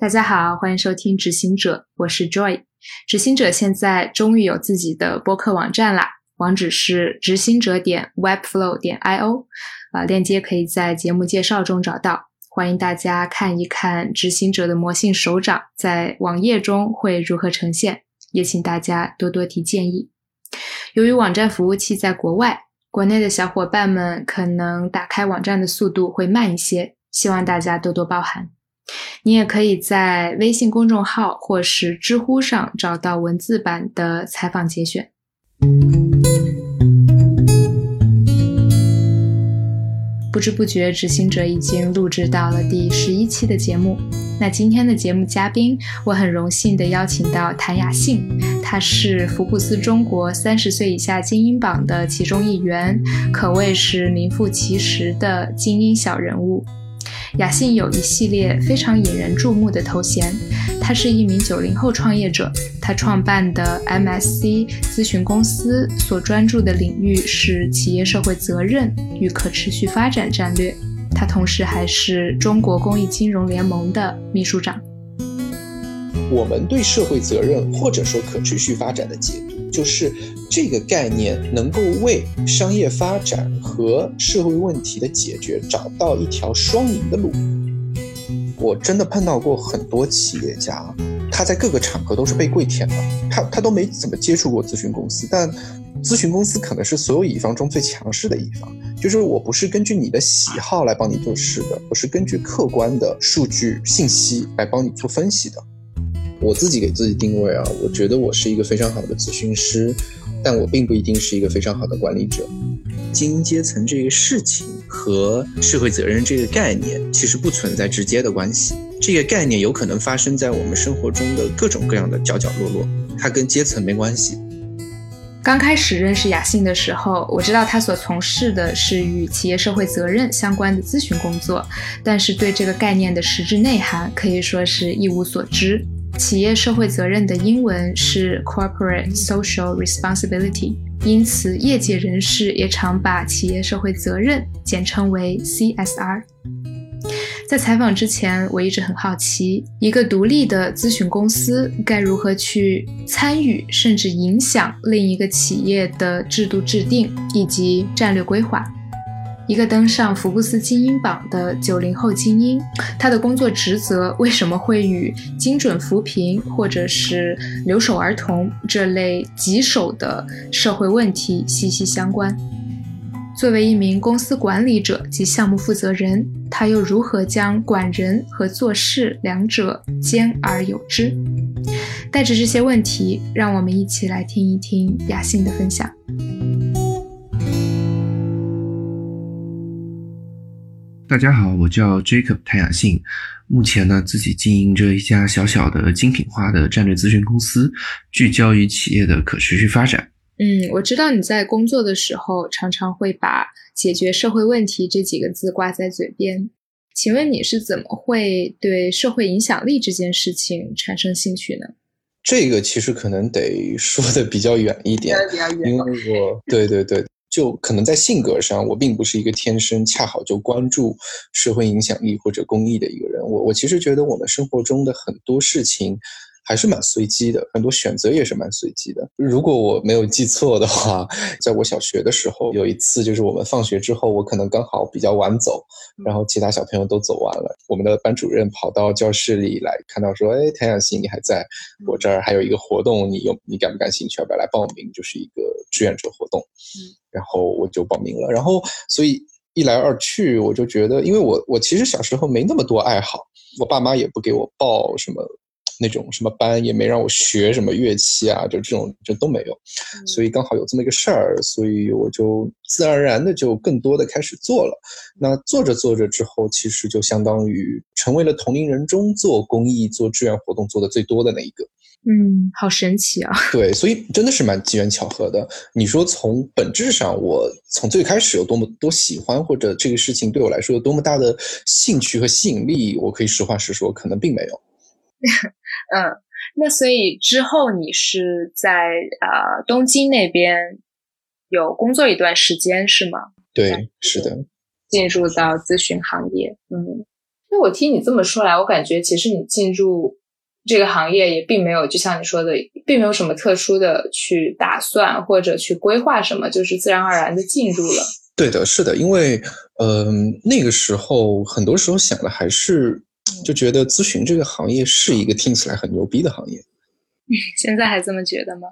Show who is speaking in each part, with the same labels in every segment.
Speaker 1: 大家好，欢迎收听执行者，我是 Joy。执行者现在终于有自己的播客网站啦，网址是执行者点 Webflow 点 io，啊，链接可以在节目介绍中找到。欢迎大家看一看执行者的魔性手掌在网页中会如何呈现，也请大家多多提建议。由于网站服务器在国外，国内的小伙伴们可能打开网站的速度会慢一些，希望大家多多包涵。你也可以在微信公众号或是知乎上找到文字版的采访节选。不知不觉，执行者已经录制到了第十一期的节目。那今天的节目嘉宾，我很荣幸的邀请到谭雅信，他是福布斯中国三十岁以下精英榜的其中一员，可谓是名副其实的精英小人物。雅信有一系列非常引人注目的头衔，他是一名九零后创业者，他创办的 MSC 咨询公司所专注的领域是企业社会责任与可持续发展战略，他同时还是中国公益金融联盟的秘书长。
Speaker 2: 我们对社会责任或者说可持续发展的解读，就是这个概念能够为商业发展和社会问题的解决找到一条双赢的路。我真的碰到过很多企业家，他在各个场合都是被跪舔的，他他都没怎么接触过咨询公司，但咨询公司可能是所有乙方中最强势的一方，就是我不是根据你的喜好来帮你做事的，我是根据客观的数据信息来帮你做分析的。我自己给自己定位啊，我觉得我是一个非常好的咨询师，但我并不一定是一个非常好的管理者。精英阶层这个事情和社会责任这个概念其实不存在直接的关系，这个概念有可能发生在我们生活中的各种各样的角角落落，它跟阶层没关系。
Speaker 1: 刚开始认识雅信的时候，我知道他所从事的是与企业社会责任相关的咨询工作，但是对这个概念的实质内涵可以说是一无所知。企业社会责任的英文是 Corporate Social Responsibility，因此业界人士也常把企业社会责任简称为 CSR。在采访之前，我一直很好奇，一个独立的咨询公司该如何去参与甚至影响另一个企业的制度制定以及战略规划。一个登上福布斯精英榜的九零后精英，他的工作职责为什么会与精准扶贫或者是留守儿童这类棘手的社会问题息息相关？作为一名公司管理者及项目负责人，他又如何将管人和做事两者兼而有之？带着这些问题，让我们一起来听一听雅信的分享。
Speaker 3: 大家好，我叫 Jacob 谭雅信，目前呢自己经营着一家小小的精品化的战略咨询公司，聚焦于企业的可持续发展。
Speaker 1: 嗯，我知道你在工作的时候常常会把解决社会问题这几个字挂在嘴边，请问你是怎么会对社会影响力这件事情产生兴趣呢？
Speaker 2: 这个其实可能得说的比较远一点，因为我对对对。就可能在性格上，我并不是一个天生恰好就关注社会影响力或者公益的一个人。我我其实觉得我们生活中的很多事情。还是蛮随机的，很多选择也是蛮随机的。如果我没有记错的话，在我小学的时候，有一次就是我们放学之后，我可能刚好比较晚走，然后其他小朋友都走完了，我们的班主任跑到教室里来看到说：“哎，谭雅欣，你还在我这儿还有一个活动，你有你感不感兴趣？要不要来报名？就是一个志愿者活动。”嗯，然后我就报名了。然后所以一来二去，我就觉得，因为我我其实小时候没那么多爱好，我爸妈也不给我报什么。那种什么班也没让我学什么乐器啊，就这种就都没有，所以刚好有这么一个事儿，所以我就自然而然的就更多的开始做了。那做着做着之后，其实就相当于成为了同龄人中做公益、做志愿活动做的最多的那一个。
Speaker 1: 嗯，好神奇啊！
Speaker 2: 对，所以真的是蛮机缘巧合的。你说从本质上，我从最开始有多么多喜欢，或者这个事情对我来说有多么大的兴趣和吸引力，我可以实话实说，可能并没有。
Speaker 1: 嗯，那所以之后你是在呃东京那边有工作一段时间是吗？
Speaker 2: 对，是的，
Speaker 1: 进入到咨询行业。嗯，那我听你这么说来，我感觉其实你进入这个行业也并没有，就像你说的，并没有什么特殊的去打算或者去规划什么，就是自然而然的进入了。
Speaker 2: 对的，是的，因为嗯，那个时候很多时候想的还是就觉得咨询这个行业是一个听起来很牛逼的行业。
Speaker 1: 现在还这么觉得吗？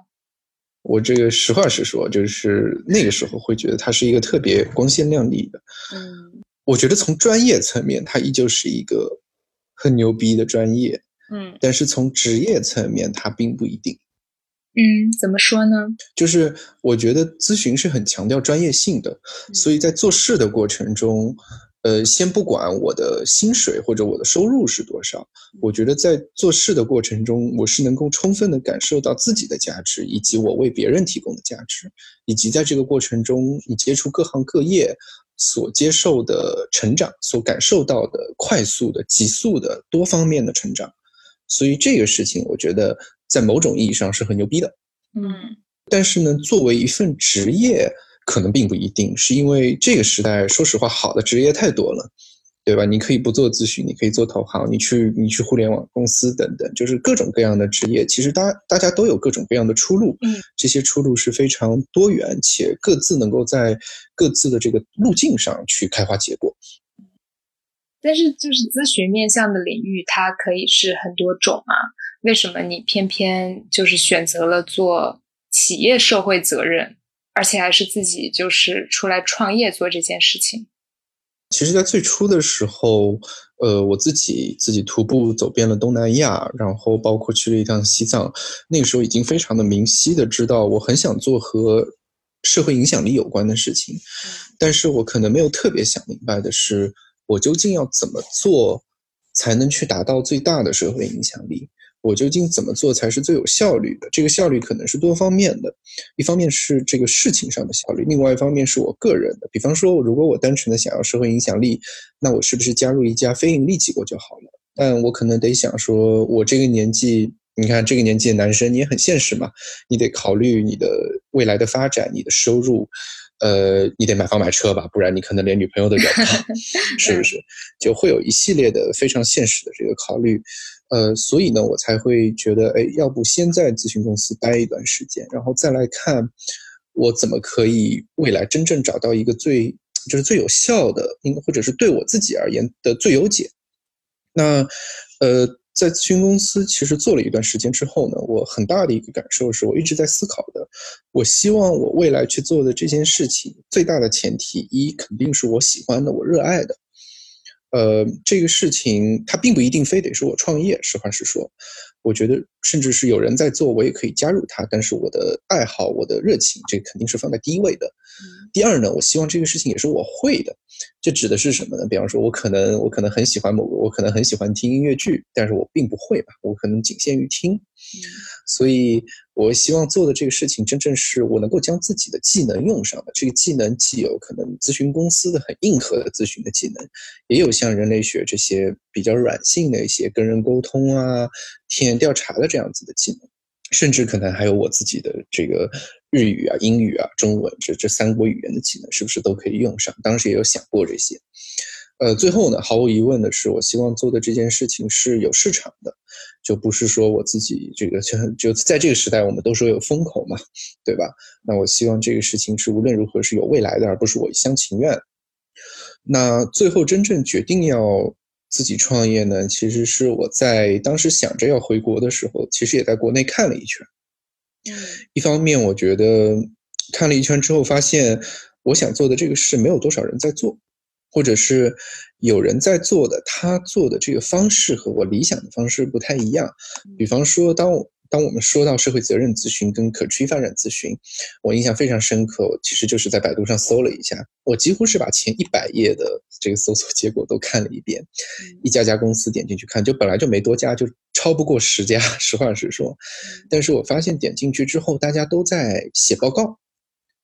Speaker 2: 我这个实话实说，就是那个时候会觉得它是一个特别光鲜亮丽的。
Speaker 1: 嗯，
Speaker 2: 我觉得从专业层面，它依旧是一个很牛逼的专业。
Speaker 1: 嗯，
Speaker 2: 但是从职业层面，它并不一定。
Speaker 1: 嗯，怎么说呢？
Speaker 2: 就是我觉得咨询是很强调专业性的，所以在做事的过程中。呃，先不管我的薪水或者我的收入是多少，我觉得在做事的过程中，我是能够充分的感受到自己的价值，以及我为别人提供的价值，以及在这个过程中，你接触各行各业所接受的成长，所感受到的快速的、急速的多方面的成长。所以这个事情，我觉得在某种意义上是很牛逼的。
Speaker 1: 嗯，
Speaker 2: 但是呢，作为一份职业。可能并不一定是因为这个时代，说实话，好的职业太多了，对吧？你可以不做咨询，你可以做投行，你去你去互联网公司等等，就是各种各样的职业。其实大大家都有各种各样的出路，
Speaker 1: 嗯，
Speaker 2: 这些出路是非常多元且各自能够在各自的这个路径上去开花结果。
Speaker 1: 但是，就是咨询面向的领域，它可以是很多种啊。为什么你偏偏就是选择了做企业社会责任？而且还是自己就是出来创业做这件事情。
Speaker 2: 其实，在最初的时候，呃，我自己自己徒步走遍了东南亚，然后包括去了一趟西藏。那个时候已经非常的明晰的知道，我很想做和社会影响力有关的事情。但是我可能没有特别想明白的是，我究竟要怎么做才能去达到最大的社会影响力？我究竟怎么做才是最有效率的？这个效率可能是多方面的，一方面是这个事情上的效率，另外一方面是我个人的。比方说，如果我单纯的想要社会影响力，那我是不是加入一家非盈利机构就好了？但我可能得想说，我这个年纪，你看这个年纪的男生，你也很现实嘛，你得考虑你的未来的发展，你的收入，呃，你得买房买车吧，不然你可能连女朋友都找不到，是不是？就会有一系列的非常现实的这个考虑。呃，所以呢，我才会觉得，哎，要不先在咨询公司待一段时间，然后再来看我怎么可以未来真正找到一个最就是最有效的，应或者是对我自己而言的最优解。那呃，在咨询公司其实做了一段时间之后呢，我很大的一个感受是我一直在思考的，我希望我未来去做的这件事情，最大的前提一肯定是我喜欢的，我热爱的。呃，这个事情它并不一定非得是我创业。实话实说，我觉得甚至是有人在做，我也可以加入他。但是我的爱好、我的热情，这肯定是放在第一位的。第二呢，我希望这个事情也是我会的。这指的是什么呢？比方说，我可能我可能很喜欢某个，我可能很喜欢听音乐剧，但是我并不会吧，我可能仅限于听。所以，我希望做的这个事情，真正是我能够将自己的技能用上的。这个技能既有可能咨询公司的很硬核的咨询的技能，也有像人类学这些比较软性的一些跟人沟通啊、体验调查的这样子的技能，甚至可能还有我自己的这个日语啊、英语啊、中文这这三国语言的技能，是不是都可以用上？当时也有想过这些。呃，最后呢，毫无疑问的是，我希望做的这件事情是有市场的，就不是说我自己这个就就在这个时代，我们都说有风口嘛，对吧？那我希望这个事情是无论如何是有未来的，而不是我一厢情愿。那最后真正决定要自己创业呢，其实是我在当时想着要回国的时候，其实也在国内看了一圈。
Speaker 1: 嗯，
Speaker 2: 一方面我觉得看了一圈之后，发现我想做的这个事没有多少人在做。或者是有人在做的，他做的这个方式和我理想的方式不太一样。比方说，当当我们说到社会责任咨询跟可持续发展咨询，我印象非常深刻。我其实就是在百度上搜了一下，我几乎是把前一百页的这个搜索结果都看了一遍，一家家公司点进去看，就本来就没多家，就超不过十家。实话实说，但是我发现点进去之后，大家都在写报告。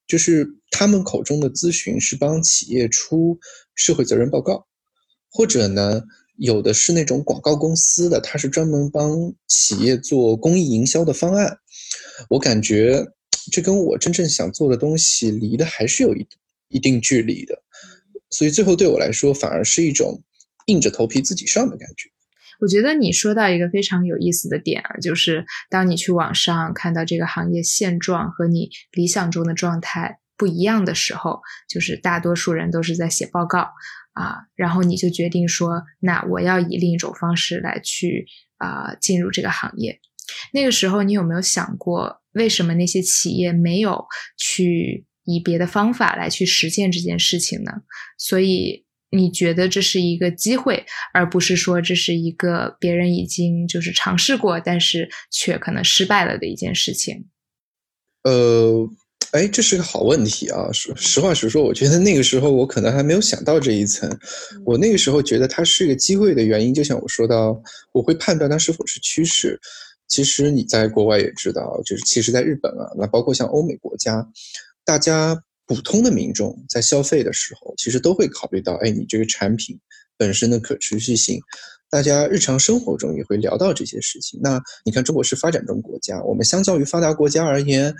Speaker 2: 就是他们口中的咨询是帮企业出社会责任报告，或者呢，有的是那种广告公司的，他是专门帮企业做公益营销的方案。我感觉这跟我真正想做的东西离的还是有一一定距离的，所以最后对我来说反而是一种硬着头皮自己上的感觉。
Speaker 1: 我觉得你说到一个非常有意思的点啊，就是当你去网上看到这个行业现状和你理想中的状态不一样的时候，就是大多数人都是在写报告啊，然后你就决定说，那我要以另一种方式来去啊进入这个行业。那个时候，你有没有想过，为什么那些企业没有去以别的方法来去实现这件事情呢？所以。你觉得这是一个机会，而不是说这是一个别人已经就是尝试过，但是却可能失败了的一件事情。
Speaker 2: 呃，哎，这是个好问题啊！说实话实说，我觉得那个时候我可能还没有想到这一层。我那个时候觉得它是一个机会的原因，就像我说到，我会判断它是否是趋势。其实你在国外也知道，就是其实在日本啊，那包括像欧美国家，大家。普通的民众在消费的时候，其实都会考虑到，哎，你这个产品本身的可持续性。大家日常生活中也会聊到这些事情。那你看，中国是发展中国家，我们相较于发达国家而言，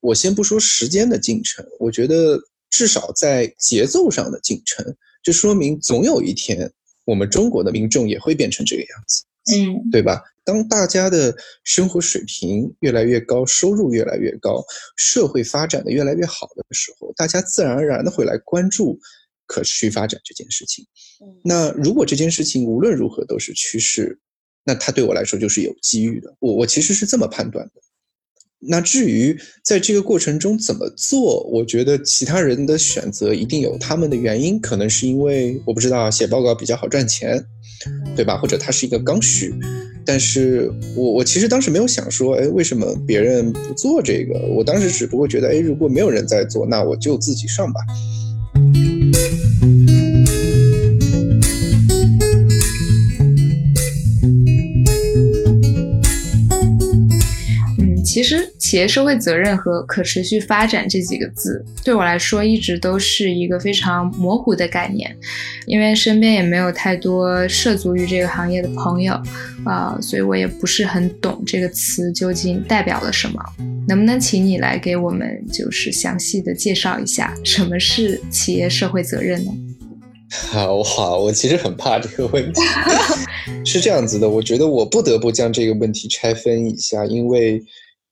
Speaker 2: 我先不说时间的进程，我觉得至少在节奏上的进程，就说明总有一天，我们中国的民众也会变成这个样子，
Speaker 1: 嗯，
Speaker 2: 对吧？当大家的生活水平越来越高，收入越来越高，社会发展的越来越好的时候，大家自然而然的会来关注可持续发展这件事情。那如果这件事情无论如何都是趋势，那它对我来说就是有机遇的。我我其实是这么判断的。那至于在这个过程中怎么做，我觉得其他人的选择一定有他们的原因，可能是因为我不知道写报告比较好赚钱，对吧？或者它是一个刚需。但是我我其实当时没有想说，哎，为什么别人不做这个？我当时只不过觉得，哎，如果没有人在做，那我就自己上吧。
Speaker 1: 其实，企业社会责任和可持续发展这几个字，对我来说一直都是一个非常模糊的概念，因为身边也没有太多涉足于这个行业的朋友，啊，所以我也不是很懂这个词究竟代表了什么。能不能请你来给我们就是详细的介绍一下什么是企业社会责任呢？
Speaker 2: 好哇，我其实很怕这个问题，是这样子的，我觉得我不得不将这个问题拆分一下，因为。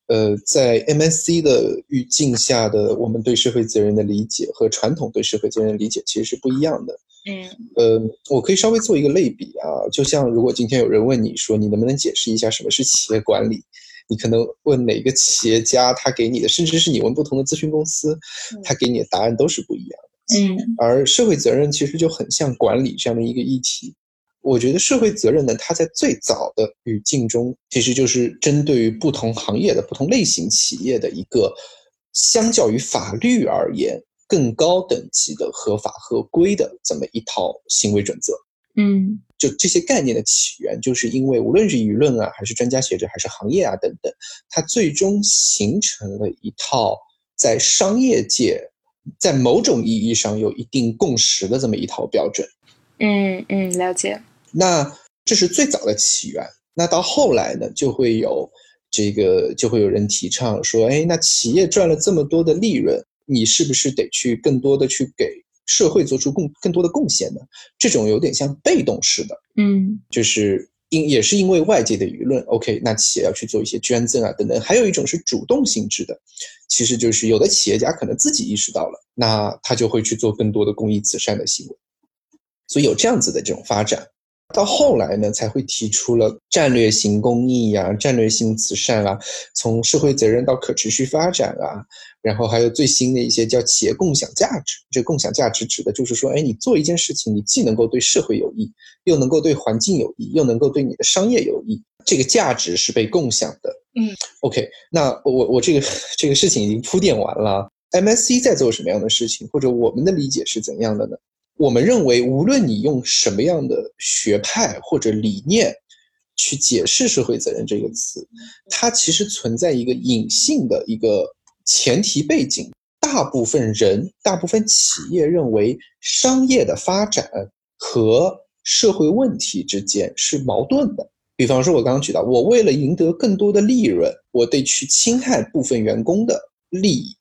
Speaker 2: 呃，在 MSC 的语境下的我们对社会责任的理解和传统对社会责任理解其实是不一样的。
Speaker 1: 嗯，
Speaker 2: 呃，我可以稍微做一个类比啊，就像如果今天有人问你说你能不能解释一下什么是企业管理，你可能问哪个企业家，他给你的，甚至是你问不同的咨询公司，他给你的答案都是不一样
Speaker 1: 的。嗯，
Speaker 2: 而社会责任其实就很像管理这样的一个议题。我觉得社会责任呢，它在最早的语境中，其实就是针对于不同行业的不同类型企业的一个，相较于法律而言更高等级的合法合规的这么一套行为准则。
Speaker 1: 嗯，
Speaker 2: 就这些概念的起源，就是因为无论是舆论啊，还是专家学者，还是行业啊等等，它最终形成了一套在商业界在某种意义上有一定共识的这么一套标准。
Speaker 1: 嗯嗯，了解。
Speaker 2: 那这是最早的起源。那到后来呢，就会有这个，就会有人提倡说，哎，那企业赚了这么多的利润，你是不是得去更多的去给社会做出更更多的贡献呢？这种有点像被动式的，
Speaker 1: 嗯，
Speaker 2: 就是因也是因为外界的舆论，OK，那企业要去做一些捐赠啊等等。还有一种是主动性质的，其实就是有的企业家可能自己意识到了，那他就会去做更多的公益慈善的行为。所以有这样子的这种发展。到后来呢，才会提出了战略性公益呀、战略性慈善啊，从社会责任到可持续发展啊，然后还有最新的一些叫企业共享价值。这共享价值指的就是说，哎，你做一件事情，你既能够对社会有益，又能够对环境有益，又能够对你的商业有益，这个价值是被共享的。
Speaker 1: 嗯
Speaker 2: ，OK，那我我这个这个事情已经铺垫完了。MSC 在做什么样的事情，或者我们的理解是怎样的呢？我们认为，无论你用什么样的学派或者理念去解释“社会责任”这个词，它其实存在一个隐性的一个前提背景。大部分人、大部分企业认为，商业的发展和社会问题之间是矛盾的。比方说，我刚刚举到，我为了赢得更多的利润，我得去侵害部分员工的利益。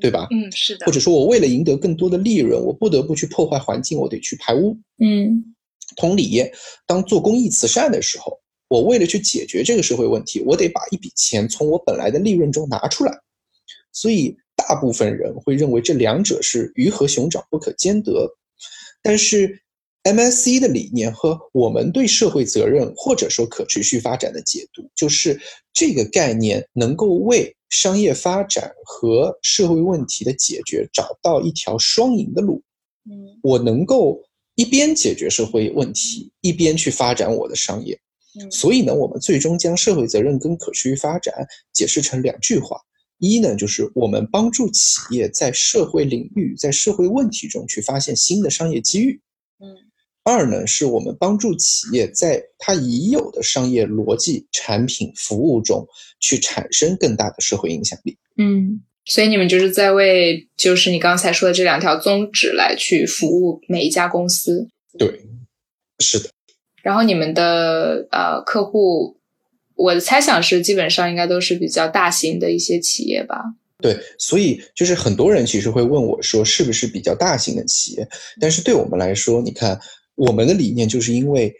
Speaker 2: 对吧？
Speaker 1: 嗯，是的。
Speaker 2: 或者说我为了赢得更多的利润，我不得不去破坏环境，我得去排污。
Speaker 1: 嗯，
Speaker 2: 同理，当做公益慈善的时候，我为了去解决这个社会问题，我得把一笔钱从我本来的利润中拿出来。所以，大部分人会认为这两者是鱼和熊掌不可兼得。但是，MSC 的理念和我们对社会责任或者说可持续发展的解读，就是这个概念能够为商业发展和社会问题的解决找到一条双赢的路。
Speaker 1: 嗯，
Speaker 2: 我能够一边解决社会问题，一边去发展我的商业。所以呢，我们最终将社会责任跟可持续发展解释成两句话：一呢，就是我们帮助企业在社会领域、在社会问题中去发现新的商业机遇；
Speaker 1: 嗯，
Speaker 2: 二呢，是我们帮助企业在它已有的商业逻辑、产品、服务中去产生更大的社会影响力。
Speaker 1: 嗯，所以你们就是在为就是你刚才说的这两条宗旨来去服务每一家公司。
Speaker 2: 对，是的。
Speaker 1: 然后你们的呃客户，我的猜想是基本上应该都是比较大型的一些企业吧？
Speaker 2: 对，所以就是很多人其实会问我说，是不是比较大型的企业？但是对我们来说，你看我们的理念就是因为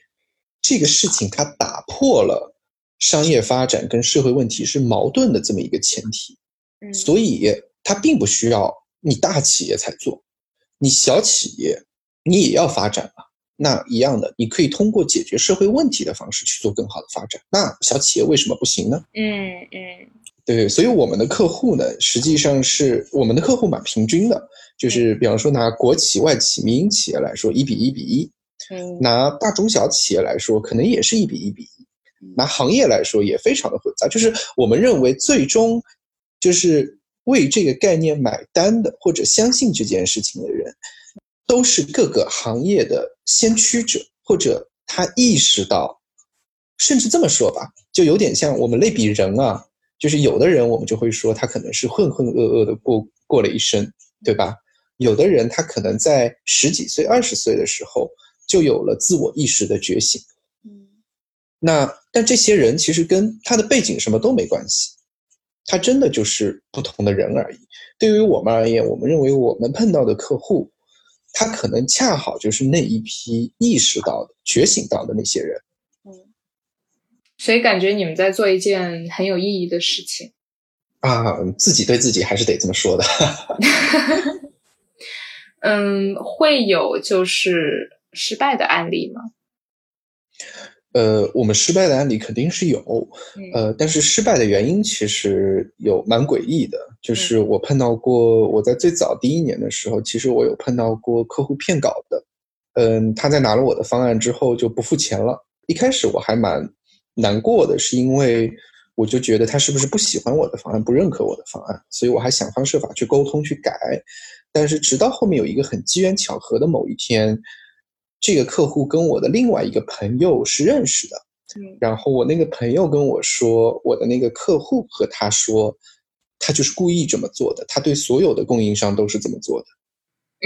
Speaker 2: 这个事情它打破了商业发展跟社会问题是矛盾的这么一个前提，
Speaker 1: 嗯，
Speaker 2: 所以它并不需要你大企业才做，你小企业你也要发展啊。那一样的，你可以通过解决社会问题的方式去做更好的发展。那小企业为什么不行呢？
Speaker 1: 嗯嗯，
Speaker 2: 对，所以我们的客户呢，实际上是我们的客户蛮平均的，就是比方说拿国企、外企、民营企业来说，一比一比一；拿大中小企业来说，可能也是一比一比一；拿行业来说，也非常的复杂。就是我们认为，最终就是为这个概念买单的，或者相信这件事情的人。都是各个行业的先驱者，或者他意识到，甚至这么说吧，就有点像我们类比人啊，就是有的人我们就会说他可能是浑浑噩噩的过过了一生，对吧？有的人他可能在十几岁、二十岁的时候就有了自我意识的觉醒，
Speaker 1: 嗯，
Speaker 2: 那但这些人其实跟他的背景什么都没关系，他真的就是不同的人而已。对于我们而言，我们认为我们碰到的客户。他可能恰好就是那一批意识到的、觉醒到的那些人，
Speaker 1: 嗯，所以感觉你们在做一件很有意义的事情
Speaker 2: 啊，自己对自己还是得这么说的。
Speaker 1: 嗯，会有就是失败的案例吗？
Speaker 2: 呃，我们失败的案例肯定是有，呃，但是失败的原因其实有蛮诡异的。就是我碰到过，我在最早第一年的时候，其实我有碰到过客户骗稿的。嗯，他在拿了我的方案之后就不付钱了。一开始我还蛮难过的，是因为我就觉得他是不是不喜欢我的方案，不认可我的方案，所以我还想方设法去沟通去改。但是直到后面有一个很机缘巧合的某一天。这个客户跟我的另外一个朋友是认识的，
Speaker 1: 嗯，
Speaker 2: 然后我那个朋友跟我说，我的那个客户和他说，他就是故意这么做的，他对所有的供应商都是这么做的，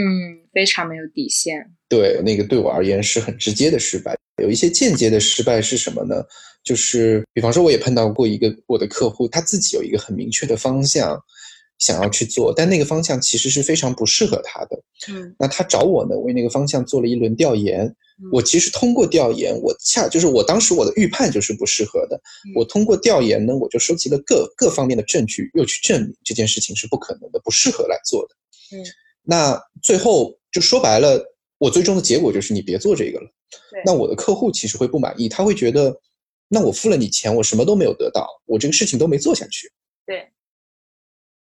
Speaker 1: 嗯，非常没有底线。
Speaker 2: 对，那个对我而言是很直接的失败。有一些间接的失败是什么呢？就是比方说，我也碰到过一个我的客户，他自己有一个很明确的方向。想要去做，但那个方向其实是非常不适合他的。
Speaker 1: 嗯，
Speaker 2: 那他找我呢，为那个方向做了一轮调研。我其实通过调研，我恰就是我当时我的预判就是不适合的。我通过调研呢，我就收集了各各方面的证据，又去证明这件事情是不可能的，不适合来做的。
Speaker 1: 嗯，
Speaker 2: 那最后就说白了，我最终的结果就是你别做这个了。那我的客户其实会不满意，他会觉得，那我付了你钱，我什么都没有得到，我这个事情都没做下去。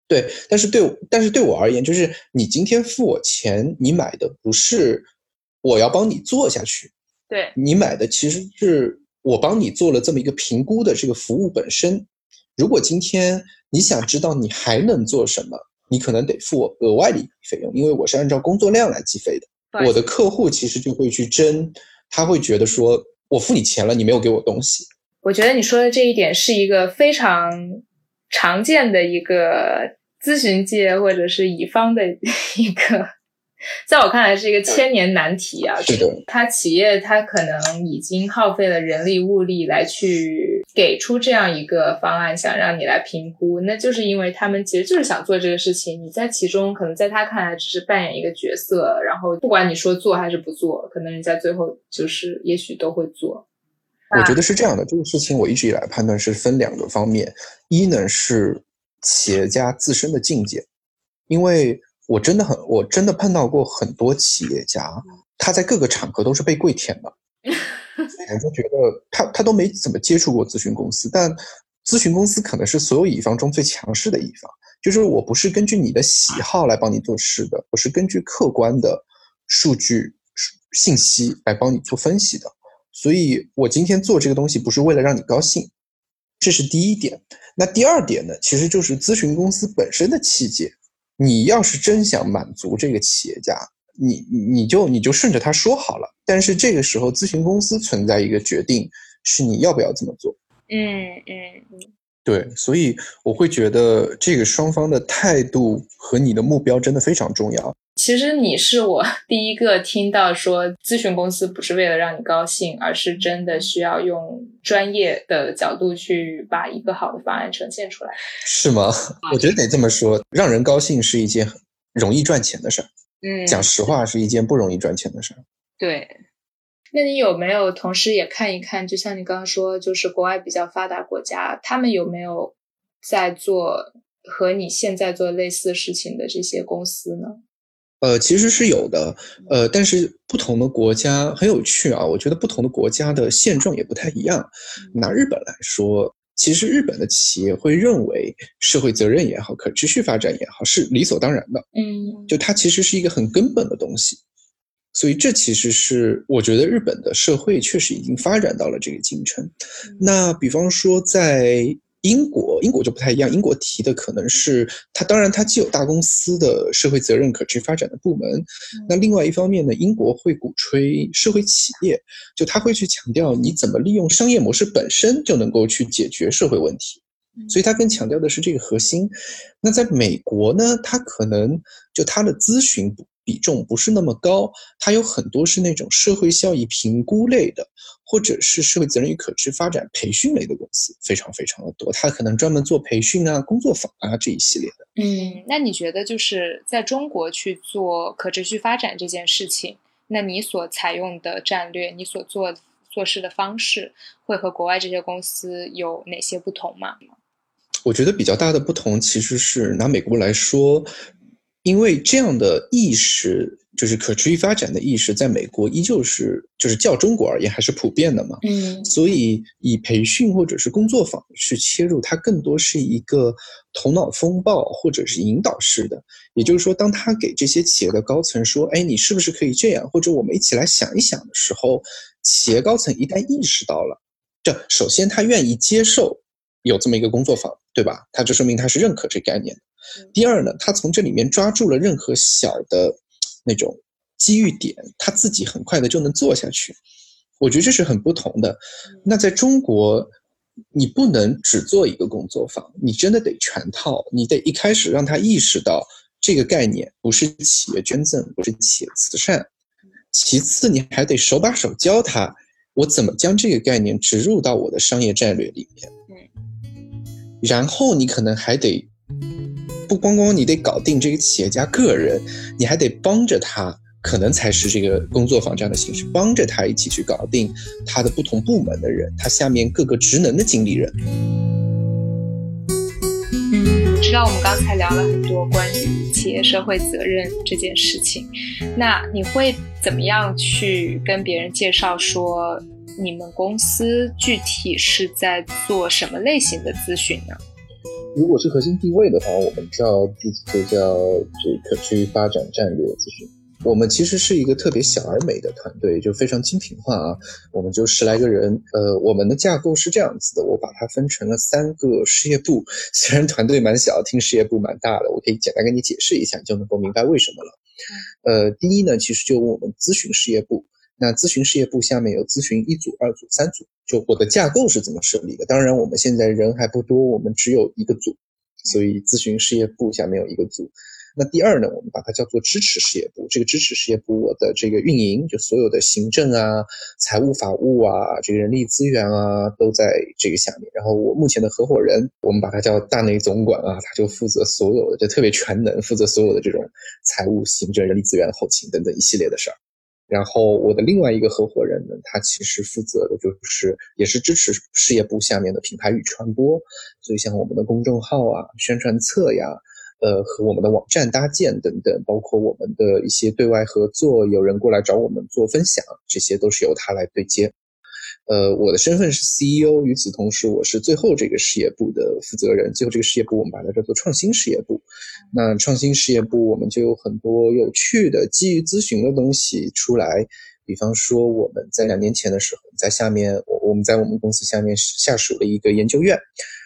Speaker 1: 对。
Speaker 2: 但是对，但是对我而言，就是你今天付我钱，你买的不是我要帮你做下去，
Speaker 1: 对
Speaker 2: 你买的其实是我帮你做了这么一个评估的这个服务本身。如果今天你想知道你还能做什么，你可能得付我额外的一笔费用，因为我是按照工作量来计费的。我的客户其实就会去争，他会觉得说我付你钱了，你没有给我东西。
Speaker 1: 我觉得你说的这一点是一个非常常见的一个。咨询界或者是乙方的 一个，在我看来是一个千年难题啊。
Speaker 2: 是的，
Speaker 1: 他企业他可能已经耗费了人力物力来去给出这样一个方案，想让你来评估，那就是因为他们其实就是想做这个事情。你在其中，可能在他看来只是扮演一个角色，然后不管你说做还是不做，可能人家最后就是也许都会做。
Speaker 2: 我觉得是这样的，这个事情我一直以来判断是分两个方面，一呢是企业家自身的境界，因为我真的很，我真的碰到过很多企业家，他在各个场合都是被跪舔的。我就觉得他他都没怎么接触过咨询公司，但咨询公司可能是所有乙方中最强势的一方。就是我不是根据你的喜好来帮你做事的，我是根据客观的数据信息来帮你做分析的。所以我今天做这个东西不是为了让你高兴，这是第一点。那第二点呢，其实就是咨询公司本身的气节。你要是真想满足这个企业家。你你就你就顺着他说好了，但是这个时候咨询公司存在一个决定，是你要不要这么做。
Speaker 1: 嗯嗯嗯，
Speaker 2: 对，所以我会觉得这个双方的态度和你的目标真的非常重要。
Speaker 1: 其实你是我 第一个听到说咨询公司不是为了让你高兴，而是真的需要用专业的角度去把一个好的方案呈现出来。
Speaker 2: 是吗？我觉得得这么说，让人高兴是一件容易赚钱的事儿。
Speaker 1: 嗯，
Speaker 2: 讲实话是一件不容易赚钱的事儿。
Speaker 1: 对，那你有没有同时也看一看？就像你刚刚说，就是国外比较发达国家，他们有没有在做和你现在做类似事情的这些公司呢？
Speaker 2: 呃，其实是有的，呃，但是不同的国家很有趣啊。我觉得不同的国家的现状也不太一样。拿日本来说。其实日本的企业会认为社会责任也好，可持续发展也好，是理所当然的。
Speaker 1: 嗯，
Speaker 2: 就它其实是一个很根本的东西，所以这其实是我觉得日本的社会确实已经发展到了这个进程。那比方说在。英国，英国就不太一样。英国提的可能是它，当然它既有大公司的社会责任可持续发展的部门，那另外一方面呢，英国会鼓吹社会企业，就他会去强调你怎么利用商业模式本身就能够去解决社会问题，所以它更强调的是这个核心。那在美国呢，它可能就它的咨询比重不是那么高，它有很多是那种社会效益评估类的。或者是社会责任与可持续发展培训类的公司非常非常的多，它可能专门做培训啊、工作坊啊这一系列的。
Speaker 1: 嗯，那你觉得就是在中国去做可持续发展这件事情，那你所采用的战略，你所做做事的方式，会和国外这些公司有哪些不同吗？
Speaker 2: 我觉得比较大的不同其实是拿美国来说，因为这样的意识。就是可持续发展的意识，在美国依旧是，就是较中国而言还是普遍的嘛。
Speaker 1: 嗯，
Speaker 2: 所以以培训或者是工作坊去切入，它更多是一个头脑风暴或者是引导式的。也就是说，当他给这些企业的高层说：“哎，你是不是可以这样？”或者我们一起来想一想的时候，企业高层一旦意识到了，这首先他愿意接受有这么一个工作坊，对吧？他就说明他是认可这概念的。第二呢，他从这里面抓住了任何小的。那种机遇点，他自己很快的就能做下去，我觉得这是很不同的。那在中国，你不能只做一个工作坊，你真的得全套，你得一开始让他意识到这个概念不是企业捐赠，不是企业慈善。其次，你还得手把手教他，我怎么将这个概念植入到我的商业战略里面。然后你可能还得。不光光你得搞定这个企业家个人，你还得帮着他，可能才是这个工作坊这样的形式，帮着他一起去搞定他的不同部门的人，他下面各个职能的经理人。
Speaker 1: 嗯，知道我们刚才聊了很多关于企业社会责任这件事情，那你会怎么样去跟别人介绍说你们公司具体是在做什么类型的咨询呢？
Speaker 2: 如果是核心定位的话，我们叫自己就叫这可持续发展战略咨询。我们其实是一个特别小而美的团队，就非常精品化啊。我们就十来个人，呃，我们的架构是这样子的，我把它分成了三个事业部。虽然团队蛮小，听事业部蛮大的，我可以简单跟你解释一下，你就能够明白为什么了。呃，第一呢，其实就我们咨询事业部。那咨询事业部下面有咨询一组、二组、三组，就我的架构是怎么设立的？当然，我们现在人还不多，我们只有一个组，所以咨询事业部下面有一个组。那第二呢，我们把它叫做支持事业部。这个支持事业部，我的这个运营，就所有的行政啊、财务、法务啊、这个人力资源啊，都在这个下面。然后我目前的合伙人，我们把他叫大内总管啊，他就负责所有的，就特别全能，负责所有的这种财务、行政、人力资源、后勤等等一系列的事儿。然后我的另外一个合伙人呢，他其实负责的就是也是支持事业部下面的品牌与传播，所以像我们的公众号啊、宣传册呀。呃，和我们的网站搭建等等，包括我们的一些对外合作，有人过来找我们做分享，这些都是由他来对接。呃，我的身份是 CEO，与此同时，我是最后这个事业部的负责人。最后这个事业部，我们把它叫做创新事业部。那创新事业部，我们就有很多有趣的基于咨询的东西出来。比方说，我们在两年前的时候，在下面，我我们在我们公司下面下属了一个研究院。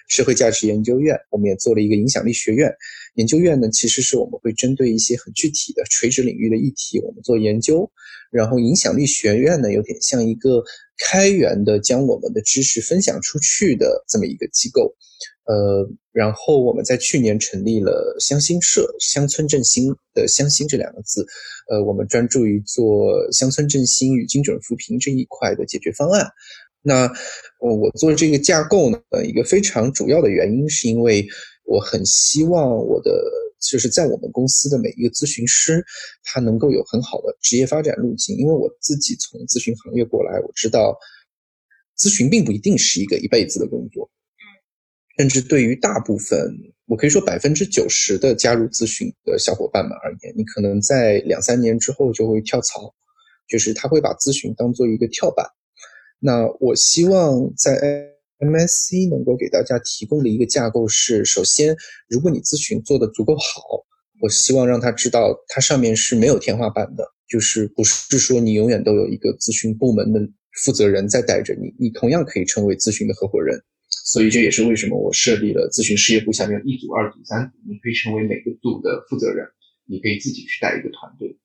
Speaker 2: 社会价值研究院，我们也做了一个影响力学院。研究院呢，其实是我们会针对一些很具体的垂直领域的议题，我们做研究。然后影响力学院呢，有点像一个开源的，将我们的知识分享出去的这么一个机构。呃，然后我们在去年成立了乡心社，乡村振兴的乡心这两个字。呃，我们专注于做乡村振兴与精准扶贫这一块的解决方案。那，我做这个架构呢，一个非常主要的原因是因为我很希望我的就是在我们公司的每一个咨询师，他能够有很好的职业发展路径。因为我自己从咨询行业过来，我知道咨询并不一定是一个一辈子的工作，甚至对于大部分，我可以说百分之九十的加入咨询的小伙伴们而言，你可能在两三年之后就会跳槽，就是他会把咨询当做一个跳板。那我希望在 MSC 能够给大家提供的一个架构是：首先，如果你咨询做得足够好，我希望让他知道，它上面是没有天花板的，就是不是说你永远都有一个咨询部门的负责人在带着你，你同样可以成为咨询的合伙人。所以这也是为什么我设立了咨询事业部下面一组、二组、三组，你可以成为每个组的负责人，你可以自己去带一个团队。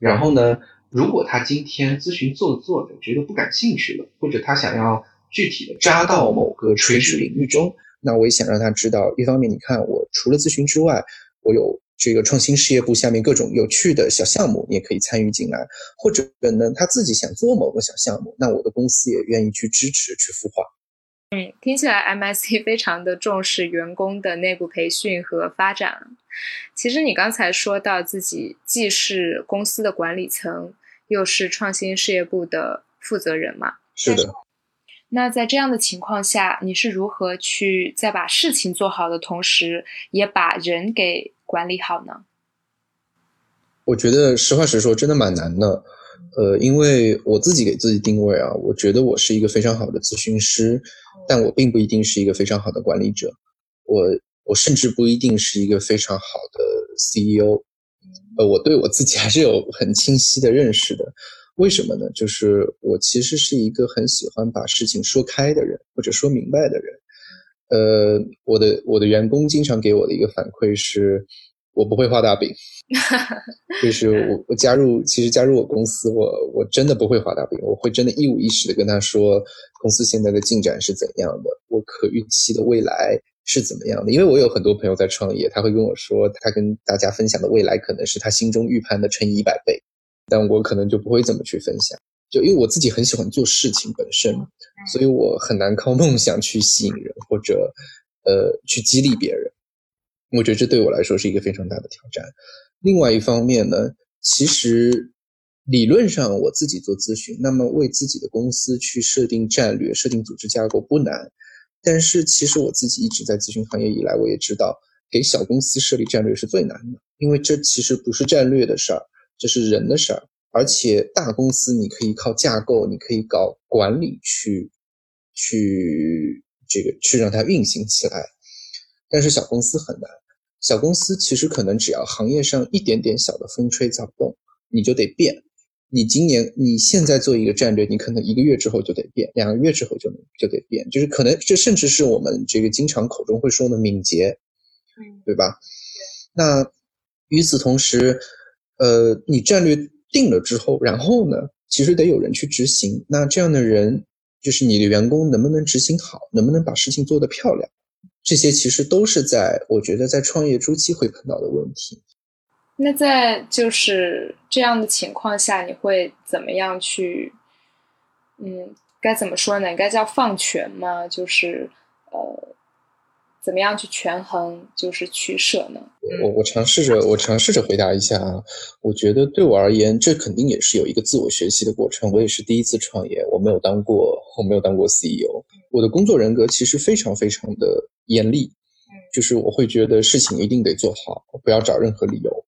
Speaker 2: 然后呢？如果他今天咨询做着做着觉得不感兴趣了，或者他想要具体的扎到某个垂直领域中，那我也想让他知道，一方面你看我除了咨询之外，我有这个创新事业部下面各种有趣的小项目，你也可以参与进来，或者呢他自己想做某个小项目，那我的公司也愿意去支持去孵化。
Speaker 1: 嗯，听起来 MSC 非常的重视员工的内部培训和发展。其实你刚才说到自己既是公司的管理层，又是创新事业部的负责人嘛？
Speaker 2: 是的。
Speaker 1: 那在这样的情况下，你是如何去在把事情做好的同时，也把人给管理好呢？
Speaker 2: 我觉得实话实说，真的蛮难的。呃，因为我自己给自己定位啊，我觉得我是一个非常好的咨询师。但我并不一定是一个非常好的管理者，我我甚至不一定是一个非常好的 CEO，呃，我对我自己还是有很清晰的认识的。为什么呢？就是我其实是一个很喜欢把事情说开的人，或者说明白的人。呃，我的我的员工经常给我的一个反馈是。我不会画大饼，就是我我加入其实加入我公司，我我真的不会画大饼，我会真的一五一十的跟他说公司现在的进展是怎样的，我可预期的未来是怎么样的。因为我有很多朋友在创业，他会跟我说他跟大家分享的未来可能是他心中预判的乘以一百倍，但我可能就不会这么去分享，就因为我自己很喜欢做事情本身，所以我很难靠梦想去吸引人或者呃去激励别人。我觉得这对我来说是一个非常大的挑战。另外一方面呢，其实理论上我自己做咨询，那么为自己的公司去设定战略、设定组织架构不难。但是其实我自己一直在咨询行业以来，我也知道给小公司设立战略是最难的，因为这其实不是战略的事儿，这是人的事儿。而且大公司你可以靠架构，你可以搞管理去去这个去让它运行起来。但是小公司很难，小公司其实可能只要行业上一点点小的风吹草动，你就得变。你今年你现在做一个战略，你可能一个月之后就得变，两个月之后就能就得变，就是可能这甚至是我们这个经常口中会说的敏捷，对吧？那与此同时，呃，你战略定了之后，然后呢，其实得有人去执行。那这样的人，就是你的员工能不能执行好，能不能把事情做得漂亮？这些其实都是在我觉得在创业初期会碰到的问题。
Speaker 1: 那在就是这样的情况下，你会怎么样去？嗯，该怎么说呢？应该叫放权吗？就是呃。怎么样去权衡，就是取舍呢？
Speaker 2: 我我尝试着，我尝试着回答一下啊。我觉得对我而言，这肯定也是有一个自我学习的过程。我也是第一次创业，我没有当过，我没有当过 CEO。我的工作人格其实非常非常的严厉，就是我会觉得事情一定得做好，不要找任何理由。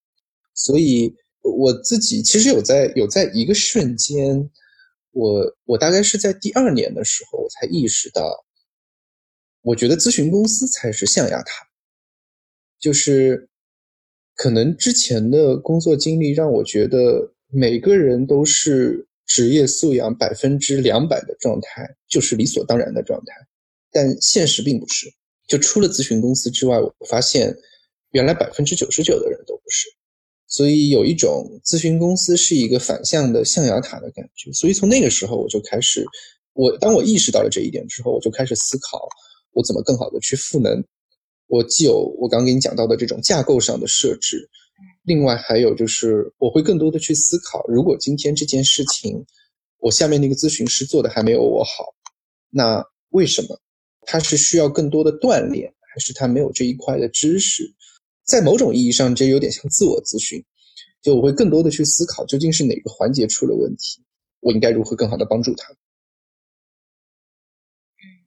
Speaker 2: 所以我自己其实有在有在一个瞬间，我我大概是在第二年的时候，我才意识到。我觉得咨询公司才是象牙塔，就是可能之前的工作经历让我觉得每个人都是职业素养百分之两百的状态，就是理所当然的状态。但现实并不是，就除了咨询公司之外，我发现原来百分之九十九的人都不是。所以有一种咨询公司是一个反向的象牙塔的感觉。所以从那个时候我就开始，我当我意识到了这一点之后，我就开始思考。我怎么更好的去赋能？我既有我刚给你讲到的这种架构上的设置，另外还有就是我会更多的去思考，如果今天这件事情我下面那个咨询师做的还没有我好，那为什么？他是需要更多的锻炼，还是他没有这一块的知识？在某种意义上，这有点像自我咨询，就我会更多的去思考，究竟是哪个环节出了问题，我应该如何更好的帮助他。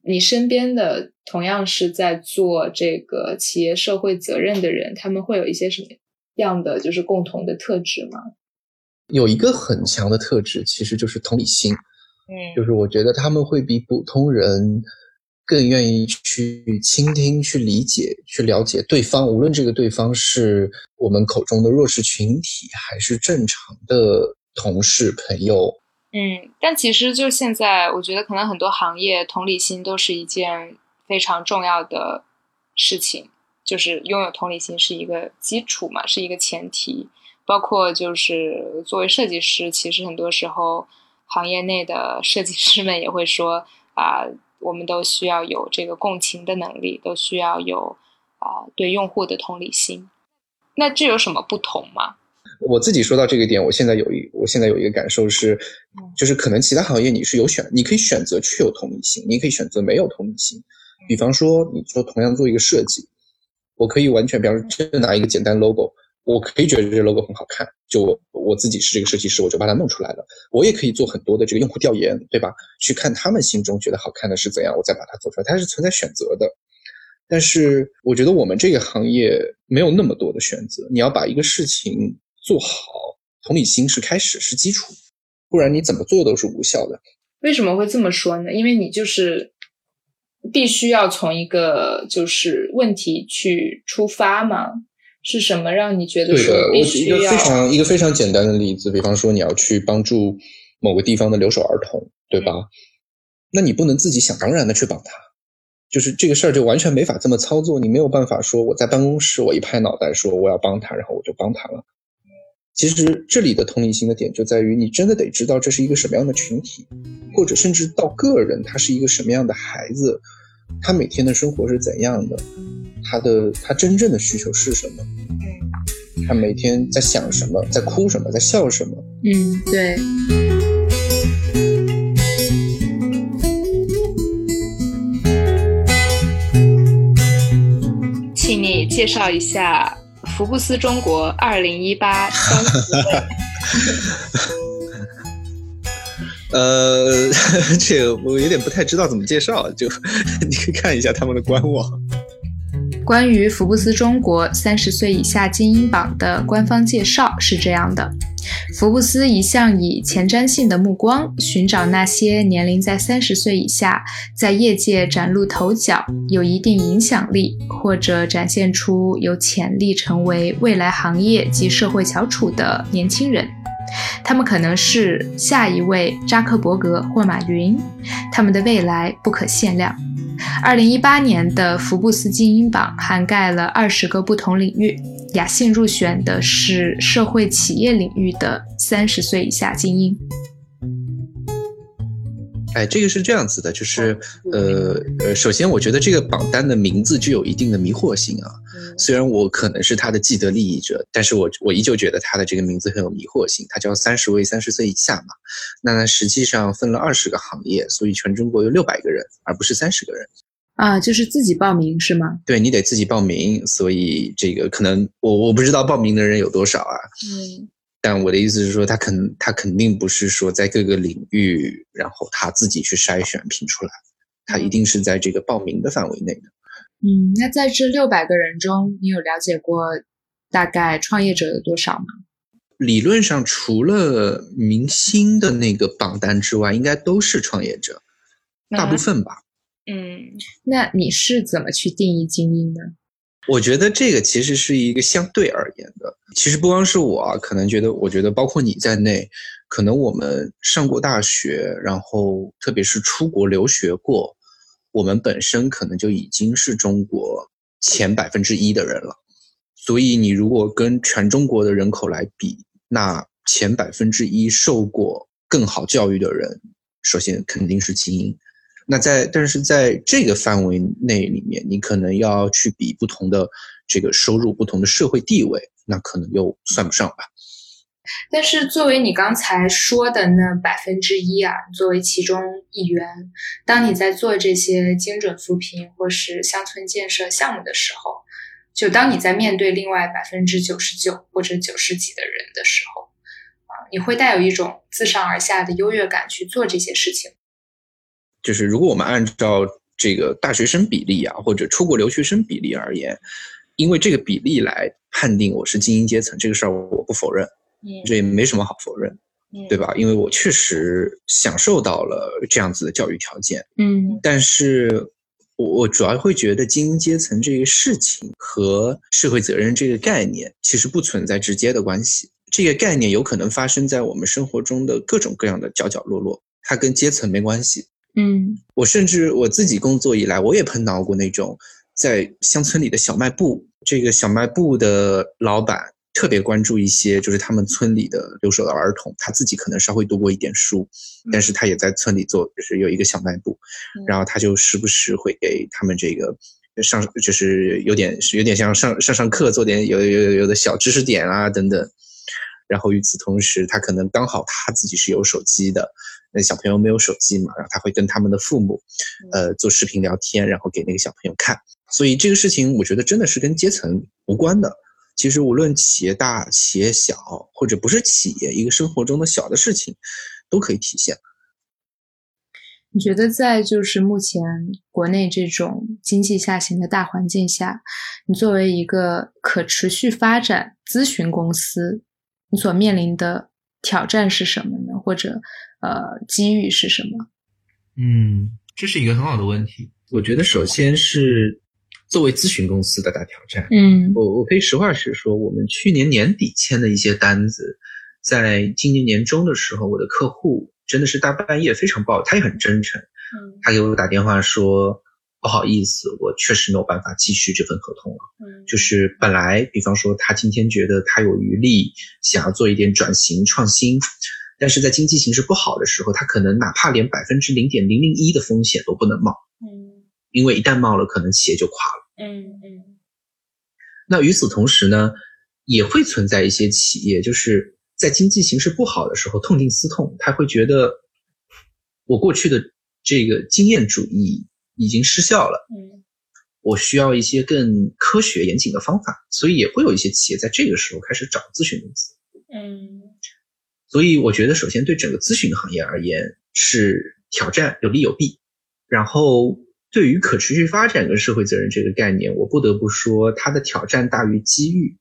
Speaker 1: 你身边的同样是在做这个企业社会责任的人，他们会有一些什么样的就是共同的特质吗？
Speaker 2: 有一个很强的特质，其实就是同理心。
Speaker 1: 嗯，
Speaker 2: 就是我觉得他们会比普通人更愿意去倾听、去理解、去了解对方，无论这个对方是我们口中的弱势群体，还是正常的同事、朋友。
Speaker 1: 嗯，但其实就现在，我觉得可能很多行业同理心都是一件非常重要的事情，就是拥有同理心是一个基础嘛，是一个前提。包括就是作为设计师，其实很多时候行业内的设计师们也会说啊，我们都需要有这个共情的能力，都需要有啊对用户的同理心。那这有什么不同吗？
Speaker 2: 我自己说到这个点，我现在有一，我现在有一个感受是，就是可能其他行业你是有选，你可以选择去有同理心，你可以选择没有同理心。比方说，你说同样做一个设计，我可以完全，比方说就拿一个简单 logo，我可以觉得这个 logo 很好看，就我我自己是这个设计师，我就把它弄出来了。我也可以做很多的这个用户调研，对吧？去看他们心中觉得好看的是怎样，我再把它做出来。它是存在选择的。但是我觉得我们这个行业没有那么多的选择，你要把一个事情。做好同理心是开始，是基础，不然你怎么做都是无效的。
Speaker 1: 为什么会这么说呢？因为你就是必须要从一个就是问题去出发嘛。是什么让你觉得说必须
Speaker 2: 要？一个非常一个非常简单的例子，比方说你要去帮助某个地方的留守儿童，对吧？那你不能自己想当然的去帮他，就是这个事儿就完全没法这么操作。你没有办法说我在办公室我一拍脑袋说我要帮他，然后我就帮他了。其实这里的同理心的点就在于，你真的得知道这是一个什么样的群体，或者甚至到个人，他是一个什么样的孩子，他每天的生活是怎样的，他的他真正的需求是什么？他每天在想什么，在哭什么，在笑什么？
Speaker 1: 嗯，对。请你介绍一下。福布斯中国二零一八三十位，
Speaker 2: 呃，这个我有点不太知道怎么介绍，就 你可以看一下他们的官网。
Speaker 1: 关于福布斯中国三十岁以下精英榜的官方介绍是这样的：福布斯一向以前瞻性的目光寻找那些年龄在三十岁以下，在业界崭露头角、有一定影响力，或者展现出有潜力成为未来行业及社会翘楚的年轻人。他们可能是下一位扎克伯格或马云，他们的未来不可限量。二零一八年的福布斯精英榜涵盖了二十个不同领域，雅信入选的是社会企业领域的三十岁以下精英。
Speaker 2: 哎，这个是这样子的，就是呃呃，首先我觉得这个榜单的名字具有一定的迷惑性啊。虽然我可能是他的既得利益者，但是我我依旧觉得他的这个名字很有迷惑性。他叫三十位三十岁以下嘛，那实际上分了二十个行业，所以全中国有六百个人，而不是三十个人。
Speaker 1: 啊，就是自己报名是吗？
Speaker 2: 对你得自己报名，所以这个可能我我不知道报名的人有多少啊。嗯。但我的意思是说，他肯他肯定不是说在各个领域，然后他自己去筛选评出来，他一定是在这个报名的范围内的。
Speaker 1: 嗯，那在这六百个人中，你有了解过大概创业者有多少吗？
Speaker 2: 理论上，除了明星的那个榜单之外，应该都是创业者，大部分吧。
Speaker 1: 嗯，那你是怎么去定义精英呢？
Speaker 2: 我觉得这个其实是一个相对而言的。其实不光是我，可能觉得，我觉得包括你在内，可能我们上过大学，然后特别是出国留学过，我们本身可能就已经是中国前百分之一的人了。所以你如果跟全中国的人口来比，那前百分之一受过更好教育的人，首先肯定是精英。那在，但是在这个范围内里面，你可能要去比不同的这个收入、不同的社会地位，那可能又算不上吧。
Speaker 1: 但是作为你刚才说的那百分之一啊，作为其中一员，当你在做这些精准扶贫或是乡村建设项目的时候，就当你在面对另外百分之九十九或者九十几的人的时候，啊，你会带有一种自上而下的优越感去做这些事情。
Speaker 2: 就是如果我们按照这个大学生比例啊，或者出国留学生比例而言，因为这个比例来判定我是精英阶层，这个事儿我不否认，这也没什么好否认，对吧？因为我确实享受到了这样子的教育条件，
Speaker 1: 嗯，
Speaker 2: 但是我我主要会觉得精英阶层这个事情和社会责任这个概念其实不存在直接的关系，这个概念有可能发生在我们生活中的各种各样的角角落落，它跟阶层没关系。
Speaker 1: 嗯，
Speaker 2: 我甚至我自己工作以来，我也碰到过那种在乡村里的小卖部，这个小卖部的老板特别关注一些，就是他们村里的留守的儿童，他自己可能稍微读过一点书，但是他也在村里做，就是有一个小卖部，然后他就时不时会给他们这个上，就是有点有点像上上上课，做点有有有的小知识点啊等等，然后与此同时，他可能刚好他自己是有手机的。那小朋友没有手机嘛，然后他会跟他们的父母，呃，做视频聊天，然后给那个小朋友看。所以这个事情，我觉得真的是跟阶层无关的。其实无论企业大、企业小，或者不是企业，一个生活中的小的事情，都可以体现。
Speaker 1: 你觉得在就是目前国内这种经济下行的大环境下，你作为一个可持续发展咨询公司，你所面临的挑战是什么呢？或者？呃，机遇是什么？
Speaker 3: 嗯，这是一个很好的问题。
Speaker 2: 我觉得首先是作为咨询公司的大挑战。
Speaker 1: 嗯，
Speaker 2: 我我可以实话实说，我们去年年底签的一些单子，在今年年中的时候，我的客户真的是大半夜非常抱，他也很真诚。嗯，他给我打电话说。不好意思，我确实没有办法继续这份合同了。嗯，就是本来，比方说他今天觉得他有余力，想要做一点转型创新。但是在经济形势不好的时候，它可能哪怕连百分之零点零零一的风险都不能冒，嗯，因为一旦冒了，可能企业就垮了，
Speaker 1: 嗯嗯。
Speaker 2: 那与此同时呢，也会存在一些企业，就是在经济形势不好的时候痛定思痛，他会觉得我过去的这个经验主义已经失效了，嗯，我需要一些更科学严谨的方法，所以也会有一些企业在这个时候开始找咨询公司，
Speaker 1: 嗯。
Speaker 2: 所以我觉得，首先对整个咨询行业而言是挑战，有利有弊。然后对于可持续发展跟社会责任这个概念，我不得不说，它的挑战大于机遇。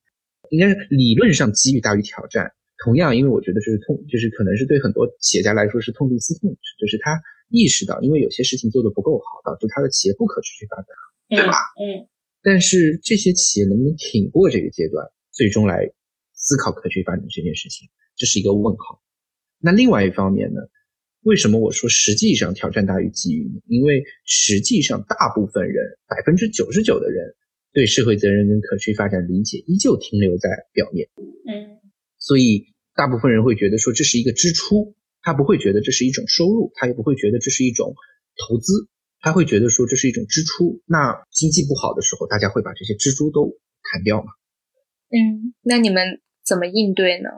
Speaker 2: 应该理论上机遇大于挑战。同样，因为我觉得这是痛，就是可能是对很多企业家来说是痛定思痛，就是他意识到，因为有些事情做得不够好，导致他的企业不可持续发展，对吧？
Speaker 1: 嗯。
Speaker 2: 但是这些企业能不能挺过这个阶段，最终来思考可持续发展这件事情？这是一个问号。那另外一方面呢？为什么我说实际上挑战大于机遇呢？因为实际上大部分人，百分之九十九的人，对社会责任跟可持续发展理解依旧停留在表面。
Speaker 1: 嗯。
Speaker 2: 所以大部分人会觉得说这是一个支出，他不会觉得这是一种收入，他也不会觉得这是一种投资，他会觉得说这是一种支出。那经济不好的时候，大家会把这些支出都砍掉嘛？
Speaker 1: 嗯，那你们怎么应对呢？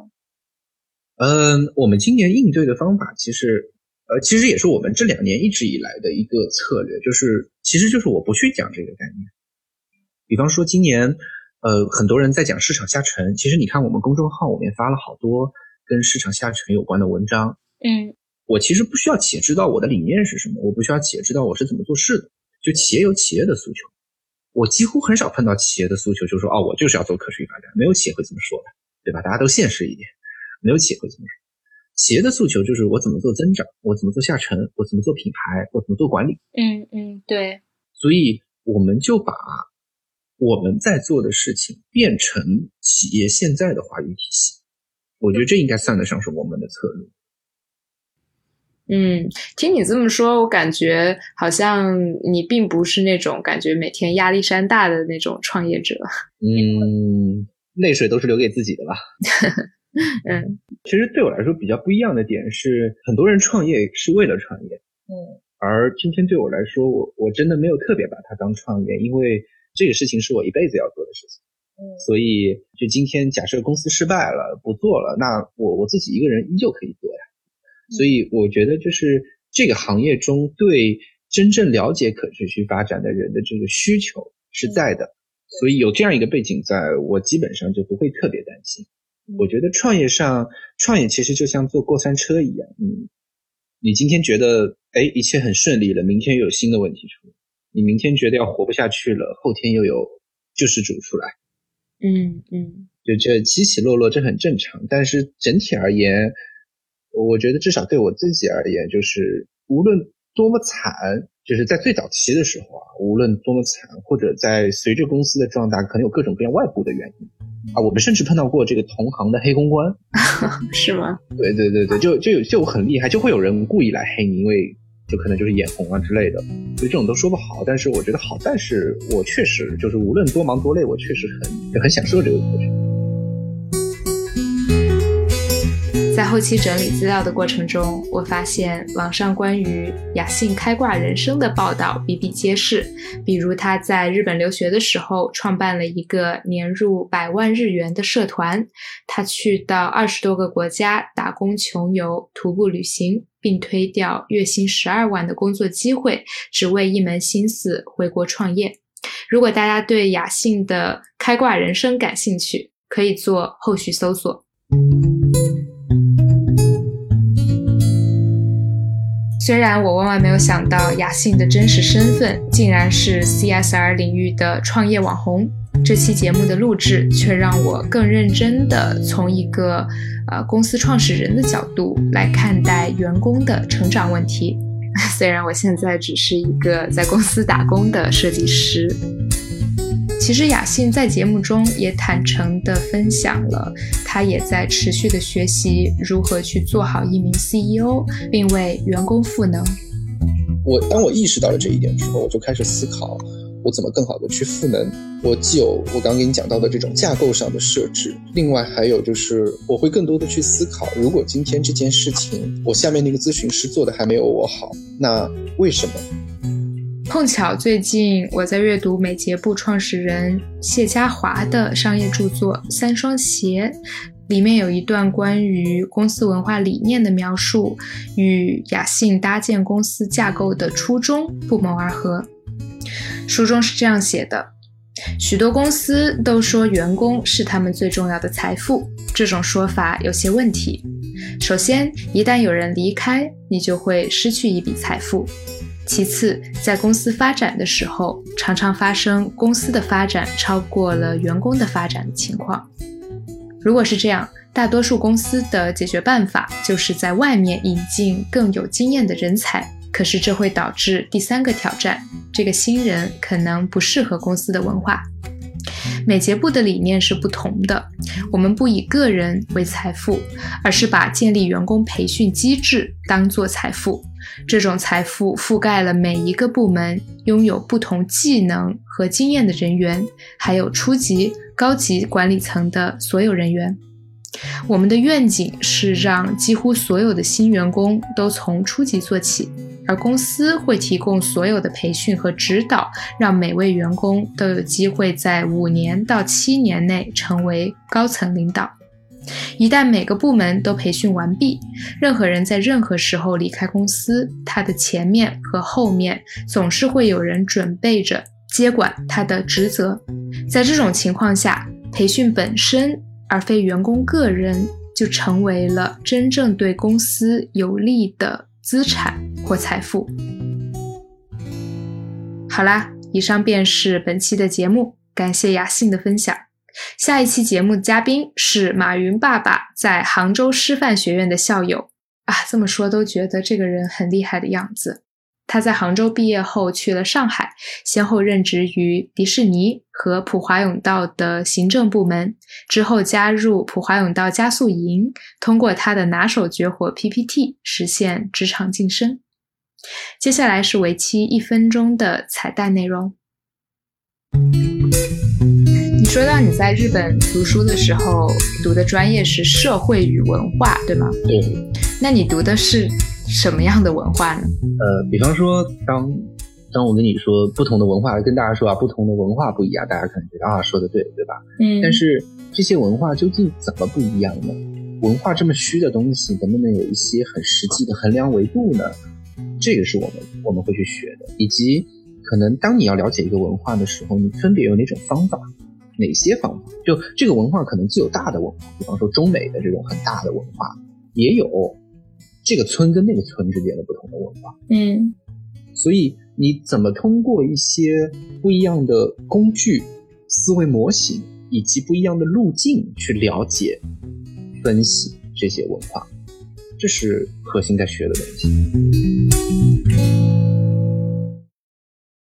Speaker 2: 嗯，我们今年应对的方法其实，呃，其实也是我们这两年一直以来的一个策略，就是其实就是我不去讲这个概念。比方说今年，呃，很多人在讲市场下沉，其实你看我们公众号，我们也发了好多跟市场下沉有关的文章。
Speaker 1: 嗯，
Speaker 2: 我其实不需要企业知道我的理念是什么，我不需要企业知道我是怎么做事的。就企业有企业的诉求，我几乎很少碰到企业的诉求，就是说哦，我就是要做可持续发展，没有企业会这么说的，对吧？大家都现实一点，没有企业会这么说。企业的诉求就是我怎么做增长，我怎么做下沉，我怎么做品牌，我怎么做管理。
Speaker 1: 嗯嗯，对。
Speaker 2: 所以我们就把我们在做的事情变成企业现在的话语体系，我觉得这应该算得上是我们的策略。
Speaker 1: 嗯，听你这么说，我感觉好像你并不是那种感觉每天压力山大的那种创业者。
Speaker 2: 嗯，泪水都是留给自己的吧。
Speaker 1: 嗯，
Speaker 2: 其实对我来说比较不一样的点是，很多人创业是为了创业。
Speaker 1: 嗯，
Speaker 2: 而今天对我来说，我我真的没有特别把它当创业，因为这个事情是我一辈子要做的事情。
Speaker 1: 嗯，
Speaker 2: 所以就今天假设公司失败了，不做了，那我我自己一个人依旧可以做呀。所以我觉得，就是这个行业中对真正了解可持续发展的人的这个需求是在的，所以有这样一个背景，在我基本上就不会特别担心。我觉得创业上，创业其实就像坐过山车一样，嗯，你今天觉得哎一切很顺利了，明天又有新的问题出来；你明天觉得要活不下去了，后天又有救世主出来。
Speaker 1: 嗯嗯，
Speaker 2: 就这起起落落，这很正常。但是整体而言，我觉得至少对我自己而言，就是无论多么惨，就是在最早期的时候啊，无论多么惨，或者在随着公司的壮大，可能有各种各样外部的原因啊，我们甚至碰到过这个同行的黑公关，
Speaker 1: 是吗？
Speaker 2: 对对对对，就就有就很厉害，就会有人故意来黑你，因为就可能就是眼红啊之类的，所以这种都说不好。但是我觉得好在是我确实就是无论多忙多累，我确实很很享受这个过程。
Speaker 1: 在后期整理资料的过程中，我发现网上关于雅信开挂人生的报道比比皆是。比如他在日本留学的时候，创办了一个年入百万日元的社团；他去到二十多个国家打工、穷游、徒步旅行，并推掉月薪十二万的工作机会，只为一门心思回国创业。如果大家对雅信的开挂人生感兴趣，可以做后续搜索。虽然我万万没有想到雅信的真实身份竟然是 CSR 领域的创业网红，这期节目的录制却让我更认真地从一个呃公司创始人的角度来看待员工的成长问题。虽然我现在只是一个在公司打工的设计师。其实雅信在节目中也坦诚地分享了，他也在持续的学习如何去做好一名 CEO，并为员工赋能。
Speaker 2: 我当我意识到了这一点之后，我就开始思考，我怎么更好的去赋能。我既有我刚给你讲到的这种架构上的设置，另外还有就是我会更多的去思考，如果今天这件事情我下面那个咨询师做的还没有我好，那为什么？
Speaker 1: 碰巧最近我在阅读美捷部创始人谢家华的商业著作《三双鞋》，里面有一段关于公司文化理念的描述，与雅信搭建公司架构的初衷不谋而合。书中是这样写的：许多公司都说员工是他们最重要的财富，这种说法有些问题。首先，一旦有人离开，你就会失去一笔财富。其次，在公司发展的时候，常常发生公司的发展超过了员工的发展的情况。如果是这样，大多数公司的解决办法就是在外面引进更有经验的人才。可是这会导致第三个挑战：这个新人可能不适合公司的文化。美捷部的理念是不同的，我们不以个人为财富，而是把建立员工培训机制当做财富。这种财富覆盖了每一个部门，拥有不同技能和经验的人员，还有初级、高级管理层的所有人员。我们的愿景是让几乎所有的新员工都从初级做起，而公司会提供所有的培训和指导，让每位员工都有机会在五年到七年内成为高层领导。一旦每个部门都培训完毕，任何人在任何时候离开公司，他的前面和后面总是会有人准备着接管他的职责。在这种情况下，培训本身而非员工个人就成为了真正对公司有利的资产或财富。好啦，以上便是本期的节目，感谢雅信的分享。下一期节目嘉宾是马云爸爸在杭州师范学院的校友啊，这么说都觉得这个人很厉害的样子。他在杭州毕业后去了上海，先后任职于迪士尼和普华永道的行政部门，之后加入普华永道加速营，通过他的拿手绝活 PPT 实现职场晋升。接下来是为期一分钟的彩蛋内容。你说到你在日本读书的时候，读的专业是社会与文化，对吗？
Speaker 4: 对。
Speaker 1: 那你读的是什么样的文化呢？
Speaker 2: 呃，比方说，当当我跟你说不同的文化，跟大家说啊，不同的文化不一样，大家可能觉得啊，说的对，对吧？
Speaker 1: 嗯。
Speaker 2: 但是这些文化究竟怎么不一样呢？文化这么虚的东西，能不能有一些很实际的衡量维度呢？这个是我们我们会去学的，以及可能当你要了解一个文化的时候，你分别有哪种方法？哪些方法？就这个文化可能既有大的文化，比方说中美的这种很大的文化，也有这个村跟那个村之间的不同的文化。
Speaker 1: 嗯，
Speaker 2: 所以你怎么通过一些不一样的工具、思维模型以及不一样的路径去了解、分析这些文化，这是核心在学的东西。